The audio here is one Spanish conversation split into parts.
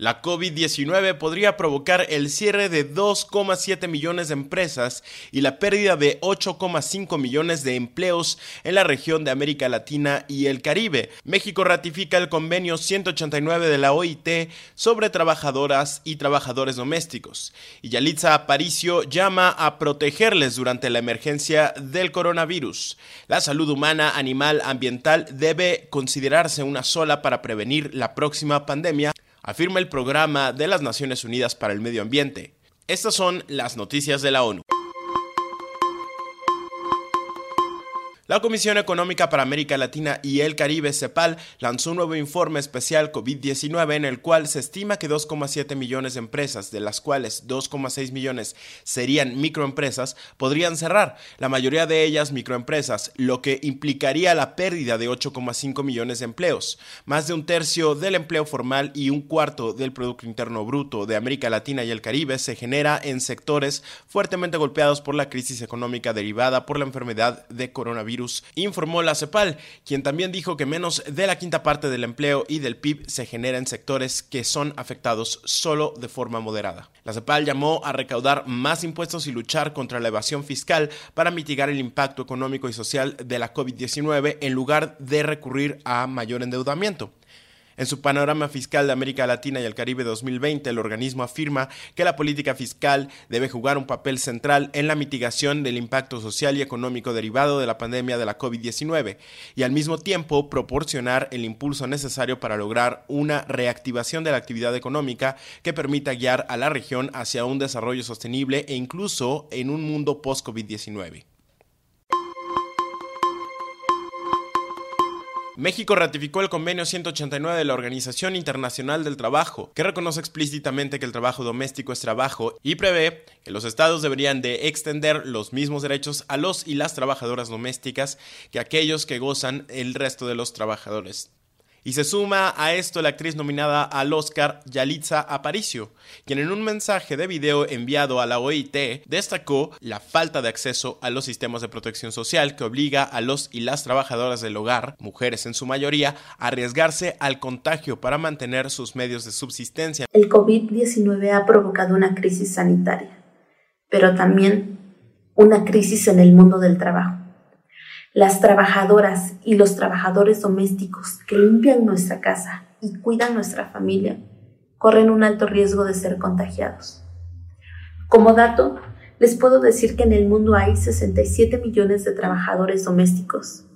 La COVID-19 podría provocar el cierre de 2,7 millones de empresas y la pérdida de 8,5 millones de empleos en la región de América Latina y el Caribe. México ratifica el convenio 189 de la OIT sobre trabajadoras y trabajadores domésticos. Y Yalitza Aparicio llama a protegerles durante la emergencia del coronavirus. La salud humana, animal, ambiental debe considerarse una sola para prevenir la próxima pandemia afirma el Programa de las Naciones Unidas para el Medio Ambiente. Estas son las noticias de la ONU. La Comisión Económica para América Latina y el Caribe, CEPAL, lanzó un nuevo informe especial COVID-19 en el cual se estima que 2,7 millones de empresas, de las cuales 2,6 millones serían microempresas, podrían cerrar, la mayoría de ellas microempresas, lo que implicaría la pérdida de 8,5 millones de empleos. Más de un tercio del empleo formal y un cuarto del Producto Interno Bruto de América Latina y el Caribe se genera en sectores fuertemente golpeados por la crisis económica derivada por la enfermedad de coronavirus informó la CEPAL, quien también dijo que menos de la quinta parte del empleo y del PIB se genera en sectores que son afectados solo de forma moderada. La CEPAL llamó a recaudar más impuestos y luchar contra la evasión fiscal para mitigar el impacto económico y social de la COVID-19 en lugar de recurrir a mayor endeudamiento. En su panorama fiscal de América Latina y el Caribe 2020, el organismo afirma que la política fiscal debe jugar un papel central en la mitigación del impacto social y económico derivado de la pandemia de la COVID-19 y al mismo tiempo proporcionar el impulso necesario para lograr una reactivación de la actividad económica que permita guiar a la región hacia un desarrollo sostenible e incluso en un mundo post-COVID-19. México ratificó el convenio 189 de la Organización Internacional del Trabajo, que reconoce explícitamente que el trabajo doméstico es trabajo y prevé que los estados deberían de extender los mismos derechos a los y las trabajadoras domésticas que aquellos que gozan el resto de los trabajadores. Y se suma a esto la actriz nominada al Oscar Yalitza Aparicio, quien en un mensaje de video enviado a la OIT destacó la falta de acceso a los sistemas de protección social que obliga a los y las trabajadoras del hogar, mujeres en su mayoría, a arriesgarse al contagio para mantener sus medios de subsistencia. El COVID-19 ha provocado una crisis sanitaria, pero también una crisis en el mundo del trabajo las trabajadoras y los trabajadores domésticos que limpian nuestra casa y cuidan nuestra familia corren un alto riesgo de ser contagiados. Como dato, les puedo decir que en el mundo hay 67 millones de trabajadores domésticos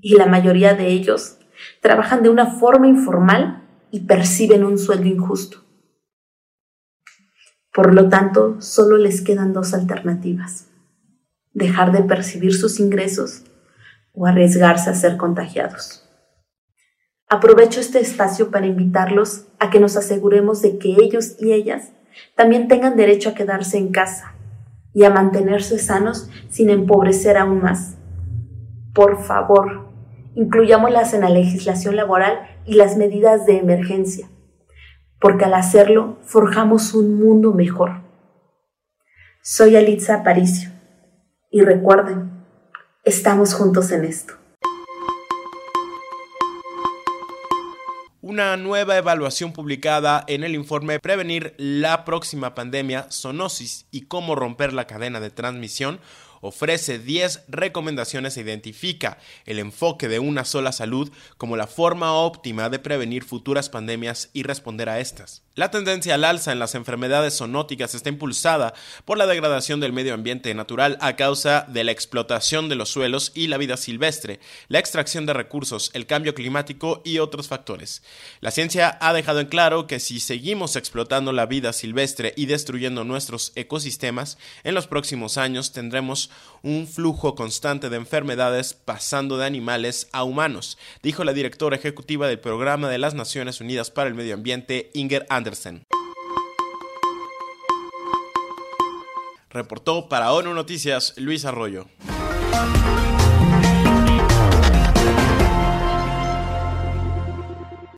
y la mayoría de ellos trabajan de una forma informal y perciben un sueldo injusto. Por lo tanto, solo les quedan dos alternativas. Dejar de percibir sus ingresos o arriesgarse a ser contagiados. Aprovecho este espacio para invitarlos a que nos aseguremos de que ellos y ellas también tengan derecho a quedarse en casa y a mantenerse sanos sin empobrecer aún más. Por favor, incluyámoslas en la legislación laboral y las medidas de emergencia, porque al hacerlo forjamos un mundo mejor. Soy Alitza Aparicio y recuerden, Estamos juntos en esto. Una nueva evaluación publicada en el informe Prevenir la próxima pandemia, zoonosis y cómo romper la cadena de transmisión ofrece 10 recomendaciones e identifica el enfoque de una sola salud como la forma óptima de prevenir futuras pandemias y responder a estas. La tendencia al alza en las enfermedades zoonóticas está impulsada por la degradación del medio ambiente natural a causa de la explotación de los suelos y la vida silvestre, la extracción de recursos, el cambio climático y otros factores. La ciencia ha dejado en claro que si seguimos explotando la vida silvestre y destruyendo nuestros ecosistemas, en los próximos años tendremos un flujo constante de enfermedades pasando de animales a humanos, dijo la directora ejecutiva del Programa de las Naciones Unidas para el Medio Ambiente, Inger Anderson. Reportó para ONU Noticias Luis Arroyo.